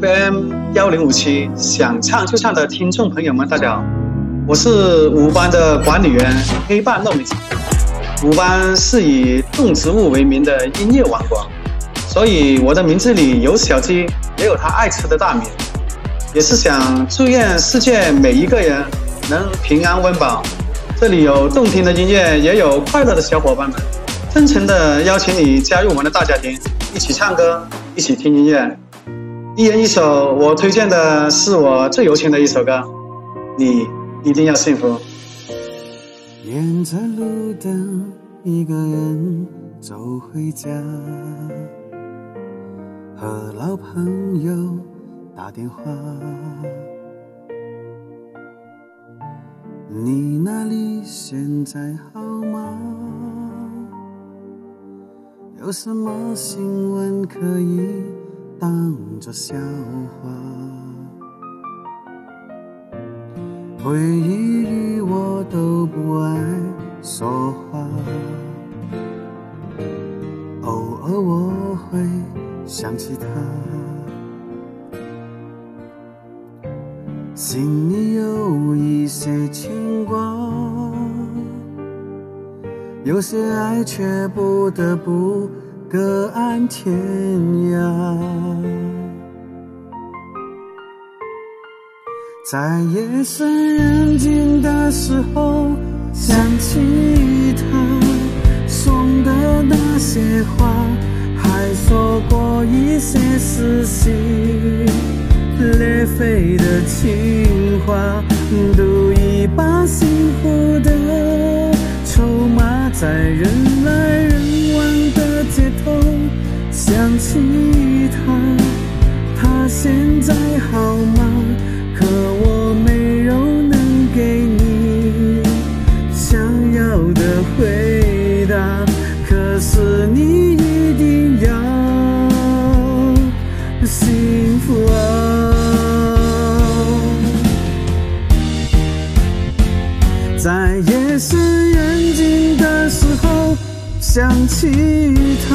FM 幺零五七，想唱就唱的听众朋友们，大家好，我是五班的管理员黑半糯米。五班是以动植物为名的音乐王国，所以我的名字里有小鸡，也有它爱吃的大米。也是想祝愿世界每一个人能平安温饱。这里有动听的音乐，也有快乐的小伙伴们，真诚的邀请你加入我们的大家庭，一起唱歌，一起听音乐。一人一首，我推荐的是我最有情的一首歌，你一定要幸福。沿着路灯，一个人走回家，和老朋友打电话。你那里现在好吗？有什么新闻可以当作笑话？回忆里我都不爱说话，偶尔我会想起他，心里有一些牵挂，有些爱却不得不隔岸天涯。在夜深人静的时候，想起他送的那些花，还说过一些撕心裂肺的情话，赌一把他，他现在好吗？可我没有能给你想要的回答，可是你一定要幸福啊！在夜深人静的时候，想起他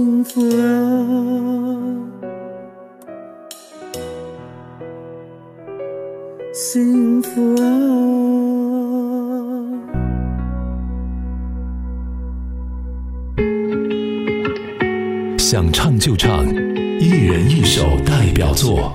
幸福啊，幸福啊！想唱就唱，一人一首代表作。